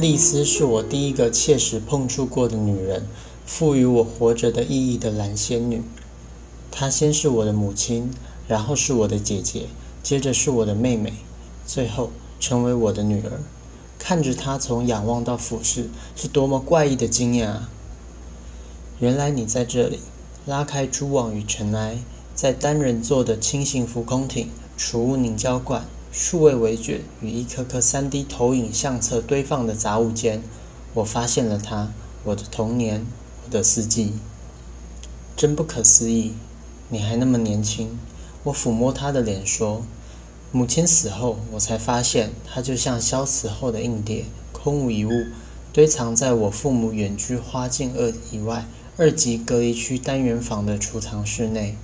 丽丝是我第一个切实碰触过的女人，赋予我活着的意义的蓝仙女。她先是我的母亲，然后是我的姐姐，接着是我的妹妹，最后成为我的女儿。看着她从仰望到俯视，是多么怪异的经验啊！原来你在这里。拉开蛛网与尘埃，在单人座的轻型浮空艇、储物凝胶罐、数位围卷与一颗颗 3D 投影相册堆放的杂物间，我发现了它，我的童年，我的四季。真不可思议，你还那么年轻。我抚摸他的脸说：“母亲死后，我才发现他就像消磁后的硬碟，空无一物，堆藏在我父母远居花境二以外。”二级隔离区单元房的储藏室内，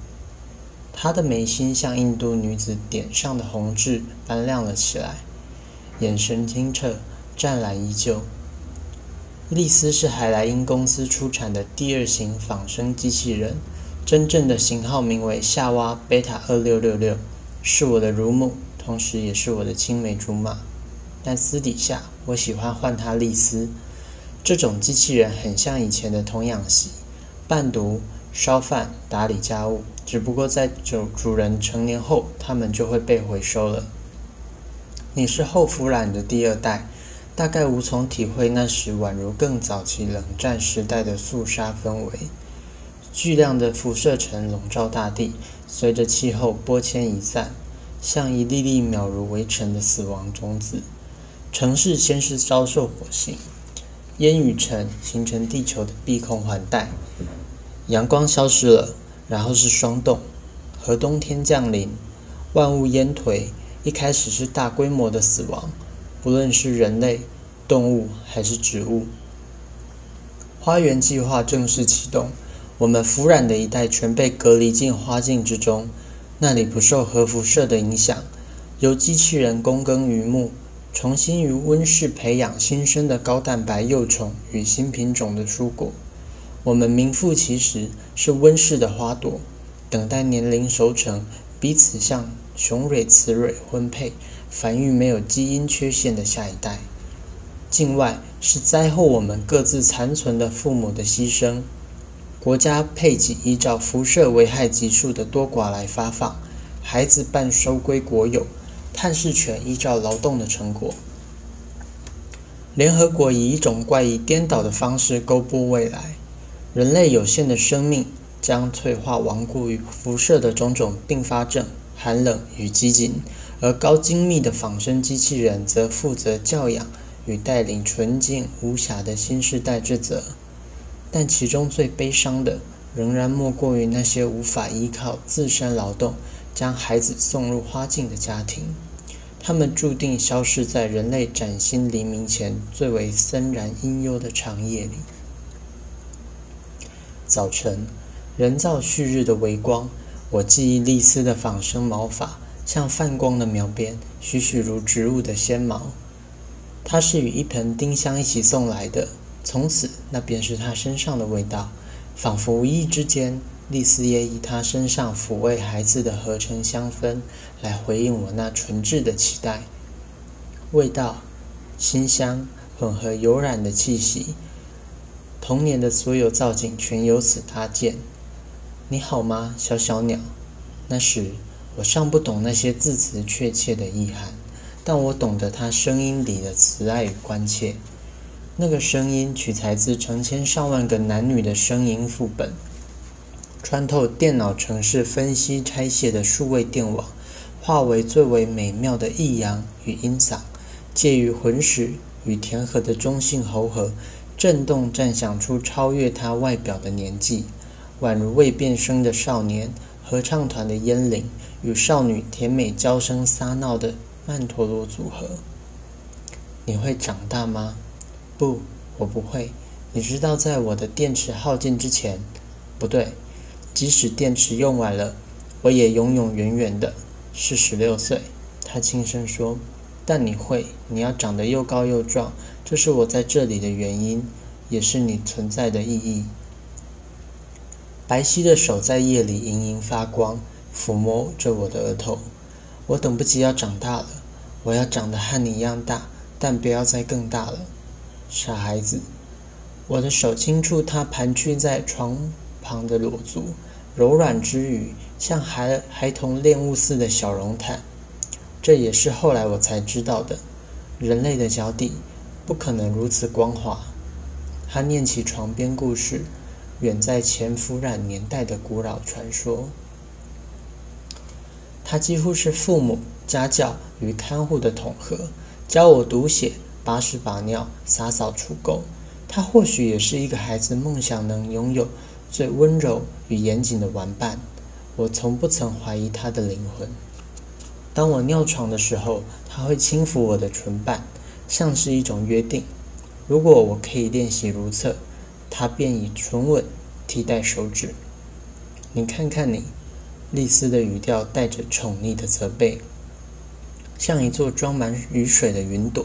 她的眉心像印度女子点上的红痣般亮了起来，眼神清澈，湛蓝依旧。丽丝是海莱因公司出产的第二型仿生机器人，真正的型号名为夏娃贝塔二六六六，是我的乳母，同时也是我的青梅竹马。但私底下，我喜欢唤她丽丝。这种机器人很像以前的童养媳。伴读、烧饭、打理家务，只不过在主主人成年后，他们就会被回收了。你是后腐染的第二代，大概无从体会那时宛如更早期冷战时代的肃杀氛围。巨量的辐射尘笼罩大地，随着气候波迁移散，像一粒粒渺如微尘的死亡种子。城市先是遭受火星。烟雨尘形成地球的碧空环带，阳光消失了，然后是霜冻和冬天降临，万物烟颓。一开始是大规模的死亡，不论是人类、动物还是植物。花园计划正式启动，我们腐染的一代全被隔离进花境之中，那里不受核辐射的影响，由机器人躬耕于牧。重新于温室培养新生的高蛋白幼虫与新品种的蔬果。我们名副其实是温室的花朵，等待年龄熟成，彼此向雄蕊雌蕊婚配，繁育没有基因缺陷的下一代。境外是灾后我们各自残存的父母的牺牲。国家配给依照辐射危害级数的多寡来发放，孩子半收归国有。探视权依照劳动的成果。联合国以一种怪异颠倒的方式勾布未来。人类有限的生命将退化亡故于辐射的种种并发症、寒冷与饥馑，而高精密的仿生机器人则负责教养与带领纯净无瑕的新世代之责。但其中最悲伤的，仍然莫过于那些无法依靠自身劳动。将孩子送入花境的家庭，他们注定消失在人类崭新黎明前最为森然阴幽的长夜里。早晨，人造旭日的微光，我记忆丽丝的仿生毛发，像泛光的描边，栩栩如植物的纤毛。它是与一盆丁香一起送来的，从此那便是它身上的味道，仿佛无意之间。丽丝也以她身上抚慰孩子的合成香氛来回应我那纯挚的期待。味道、馨香混合油然的气息，童年的所有造景全由此搭建。你好吗，小小鸟？那时我尚不懂那些字词确切的意涵，但我懂得它声音里的慈爱与关切。那个声音取材自成千上万个男女的声音副本。穿透电脑程式分析拆卸的数位电网，化为最为美妙的抑扬与音嗓，介于浑实与甜和的中性喉核，震动暂响出超越他外表的年纪，宛如未变声的少年合唱团的烟铃与少女甜美娇声撒闹的曼陀罗组合。你会长大吗？不，我不会。你知道，在我的电池耗尽之前，不对。即使电池用完了，我也永永远远的是十六岁。他轻声说：“但你会，你要长得又高又壮，这是我在这里的原因，也是你存在的意义。”白皙的手在夜里盈盈发光，抚摸着我的额头。我等不及要长大了，我要长得和你一样大，但不要再更大了。傻孩子。我的手轻触他盘踞在床旁的裸足，柔软之余，像孩孩童恋物似的小绒毯。这也是后来我才知道的，人类的脚底不可能如此光滑。他念起床边故事，远在前腐染年代的古老传说。他几乎是父母、家教与看护的统合，教我读写、把屎把尿、洒扫除垢。他或许也是一个孩子梦想能拥有最温柔与严谨的玩伴。我从不曾怀疑他的灵魂。当我尿床的时候，他会轻抚我的唇瓣，像是一种约定。如果我可以练习如厕，他便以唇吻替代手指。你看看你，丽丝的语调带着宠溺的责备，像一座装满雨水的云朵。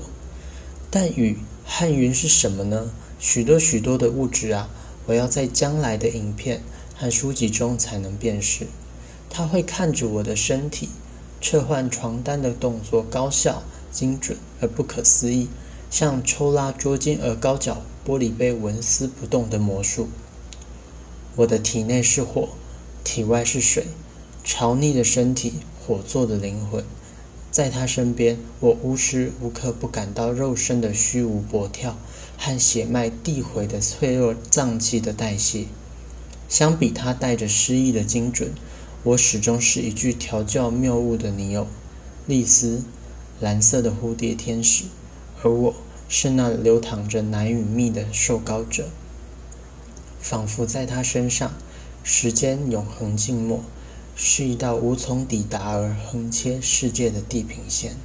但雨和云是什么呢？许多许多的物质啊！我要在将来的影片和书籍中才能辨识。他会看着我的身体。撤换床单的动作高效、精准而不可思议，像抽拉捉襟而高脚玻璃杯纹丝不动的魔术。我的体内是火，体外是水，潮腻的身体，火做的灵魂，在他身边，我无时无刻不感到肉身的虚无搏跳和血脉递回的脆弱脏器的代谢。相比他带着诗意的精准。我始终是一具调教谬误的女友，丽丝，蓝色的蝴蝶天使，而我是那流淌着奶与蜜的受膏者，仿佛在他身上，时间永恒静默，是一道无从抵达而横切世界的地平线。